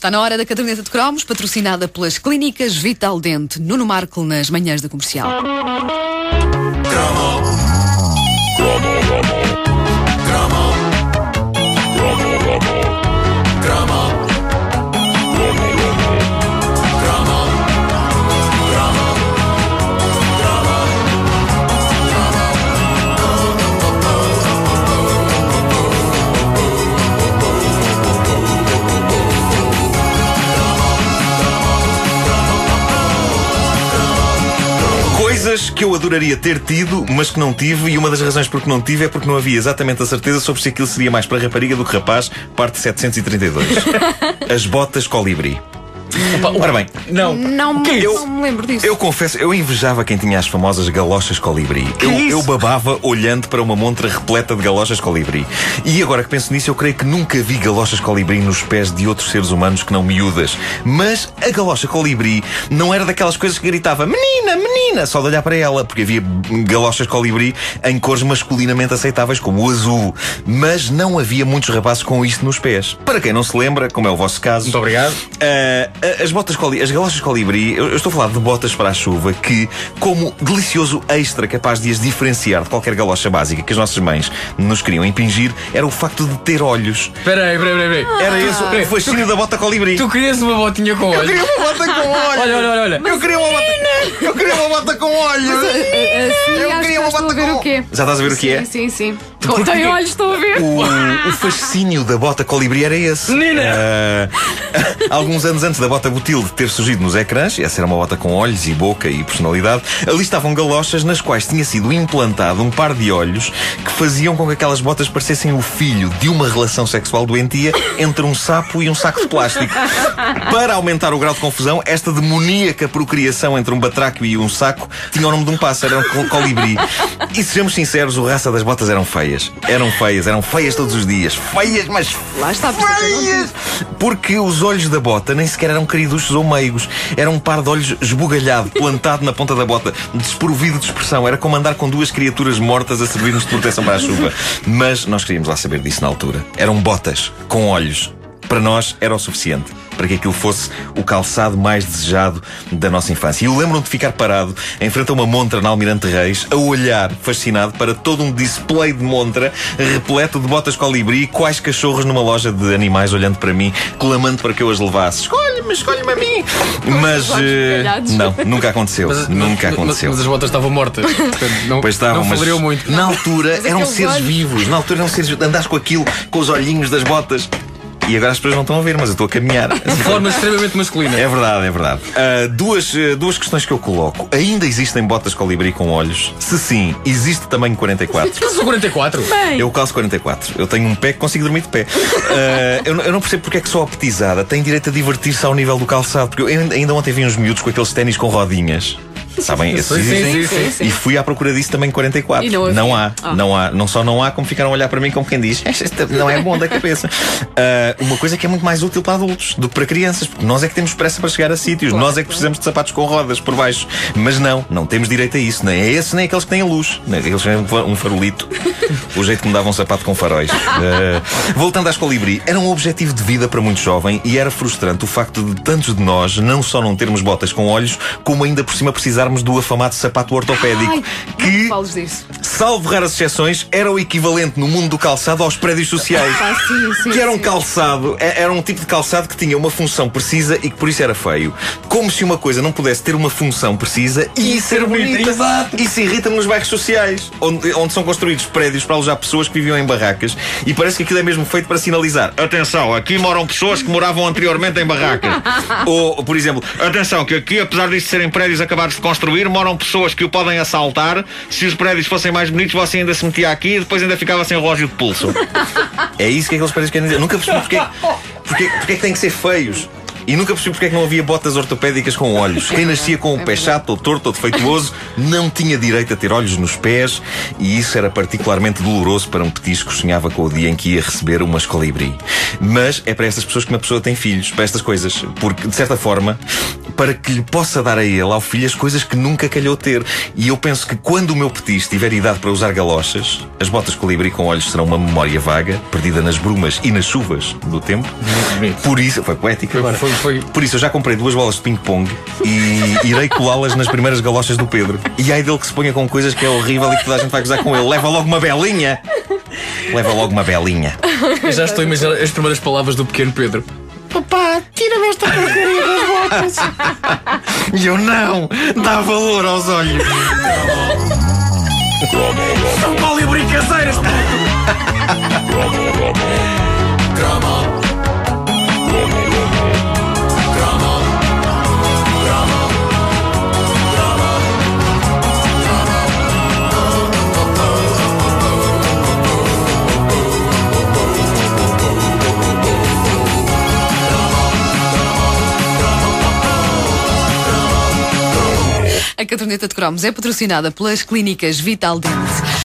Está na hora da caderneta de cromos, patrocinada pelas clínicas Vital Dente. Nuno Marco nas manhãs da comercial. Coisas que eu adoraria ter tido, mas que não tive, e uma das razões por que não tive é porque não havia exatamente a certeza sobre se aquilo seria mais para rapariga do que rapaz, parte 732. As botas colibri. Ora bem, Não. Não, Que é não isso? me lembro disso. eu confesso, eu invejava quem tinha as famosas galochas colibri. Eu, eu babava olhando para uma montra repleta de galochas colibri. E agora que penso nisso, eu creio que nunca vi galochas colibri nos pés de outros seres humanos que não miúdas. Mas a galocha colibri não era daquelas coisas que gritava menina, menina, só de olhar para ela, porque havia galochas colibri em cores masculinamente aceitáveis, como o azul. Mas não havia muitos rapazes com isto nos pés. Para quem não se lembra, como é o vosso caso, Muito obrigado. Uh, as botas coli as galochas colibri, eu, eu estou a falar de botas para a chuva que, como delicioso extra capaz de as diferenciar de qualquer galocha básica que as nossas mães nos queriam impingir, era o facto de ter olhos. Espera aí, espera aí, espera aí. Era esse o fascínio da bota colibri. Tu querias uma botinha com Eu olhos? queria uma bota com olhos. Olha, olha, olha, olha. Eu queria uma bota. Eu queria uma bota com olhos. Assim, Eu queria que uma bota ver com- o quê? Já estás a ver o que é? Sim, sim, sim. Tem olhos, estou a ver. O, o fascínio da bota colibri era esse. Menina! Ah, alguns anos antes da bota Butilde ter surgido nos ecrãs, essa era uma bota com olhos e boca e personalidade, ali estavam galochas nas quais tinha sido implantado um par de olhos que faziam com que aquelas botas parecessem o filho de uma relação sexual doentia entre um sapo e um saco de plástico. Para aumentar o grau de confusão, esta demoníaca procriação entre um batráquio e um saco tinha o nome de um pássaro, era um col- colibri. E sejamos sinceros, o raça das botas eram feias. Eram feias, eram feias todos os dias. Feias, mas Lá está, é feias! Porque os olhos da bota nem sequer eram queriduchos ou meigos. Era um par de olhos esbugalhado, plantado na ponta da bota, desprovido de expressão. Era como andar com duas criaturas mortas a servir-nos de proteção para a chuva. Mas nós queríamos lá saber disso na altura. Eram botas com olhos. Para nós era o suficiente para que aquilo fosse o calçado mais desejado da nossa infância. E eu lembro-me de ficar parado em frente a uma montra na Almirante Reis, a olhar, fascinado, para todo um display de montra repleto de botas colibri, quais cachorros numa loja de animais olhando para mim, clamando para que eu as levasse. Escolhe-me, escolhe-me a mim! Mas. eh, não, nunca aconteceu. nunca mas- aconteceu. Mas, as botas estavam mortas. Portanto, não, Pois estavam, não mas muito. na altura eram aqueles seres olhos- vivos. Na altura eram seres vivos. Andaste com aquilo, com os olhinhos das botas. E agora as pessoas não estão a ver, mas eu estou a caminhar. De forma extremamente masculina. É verdade, é verdade. Ah, duas, eh, duas questões que eu coloco. Ainda existem botas colibri com olhos? Se sim, existe tamanho 44? Eu sou 44. Bem, Eu calço 44. Eu tenho um pé que consigo dormir de pé. Ah, eu, não- eu não percebo porque é que só a petizada tem direito a divertir-se ao nível do calçado. Porque eu ainda- ainda ontem vi uns miúdos com aqueles ténis com rodinhas. Sabem? Esses Sim, sim, sim, sim. E fui à procura disso também 44. E não não há, Ah. não há. Não só não há, como ficaram a olhar para mim como quem diz, esta não é bom da cabeça. Ah, uma coisa que é muito mais útil para adultos do que para crianças, porque nós é que temos pressa para chegar a sítios, nós é que precisamos de sapatos com rodas por baixo. Mas não, não temos direito a isso. Nem é esse, nem aqueles que têm a luz. Aqueles que têm um fa- farolito. O jeito que me dava um sapato com faróis. Ah, voltando às colibri, era um objetivo de vida para muito jovem e era frustrante o facto de tantos de nós não só não termos botas com olhos, como ainda por cima precisarmos do afamado sapato ortopédico. ai, que. Salvo raras exceções, era o equivalente no mundo do calçado aos prédios sociais. Ah, sim, sim, Que era um calçado, é- era um tipo de calçado que tinha uma função precisa e que por isso era feio. Como se uma coisa não pudesse ter uma função precisa e, ser bonita. Exato. Isso irrita-me nos bairros sociais, onde, onde são construídos prédios para alojar pessoas que viviam em barracas e parece que aquilo é mesmo feito para sinalizar: atenção, aqui moram pessoas que moravam anteriormente em barracas. Ou, por exemplo, atenção, que aqui, apesar disto serem prédios acabados de construir, moram pessoas que o podem assaltar. Se os prédios fossem mais bonitos, você ainda se metia aqui e depois ainda ficava sem relógio de pulso. É isso que aqueles prédios querem dizer. Eu nunca percebi porque, porque, porque é que têm que ser feios. E nunca percebi porque é que não havia botas ortopédicas com olhos. Quem nascia com o pé chato, ou torto, ou defeituoso, não tinha direito a ter olhos nos pés e isso era particularmente doloroso para um petisco que sonhava com o dia em que ia receber umas colibri. Mas é para estas pessoas que uma pessoa tem filhos, para estas coisas. Porque, de certa forma, para que lhe possa dar a ele, ao filho, as coisas que nunca calhou ter. E eu penso que quando o meu petis tiver idade para usar galochas, as botas colibri com olhos serão uma memória vaga, perdida nas brumas e nas chuvas do tempo. Por isso, foi poético Foi- agora. foi- foi- Por isso, eu já comprei duas bolas de ping-pong e irei colá-las nas primeiras galochas do Pedro. E ai dele que se ponha com coisas que é horrível e que toda a gente vai gozar com ele. Leva logo uma belinha! Leva logo uma belinha. Eu já estou a imaginar as primeiras palavras do pequeno Pedro. Papá, tira-me esta porcaria das botas. E eu não! Dá valor aos olhos! São colibri caseiras! A caderneta de cromos é patrocinada pelas clínicas Vital Dente.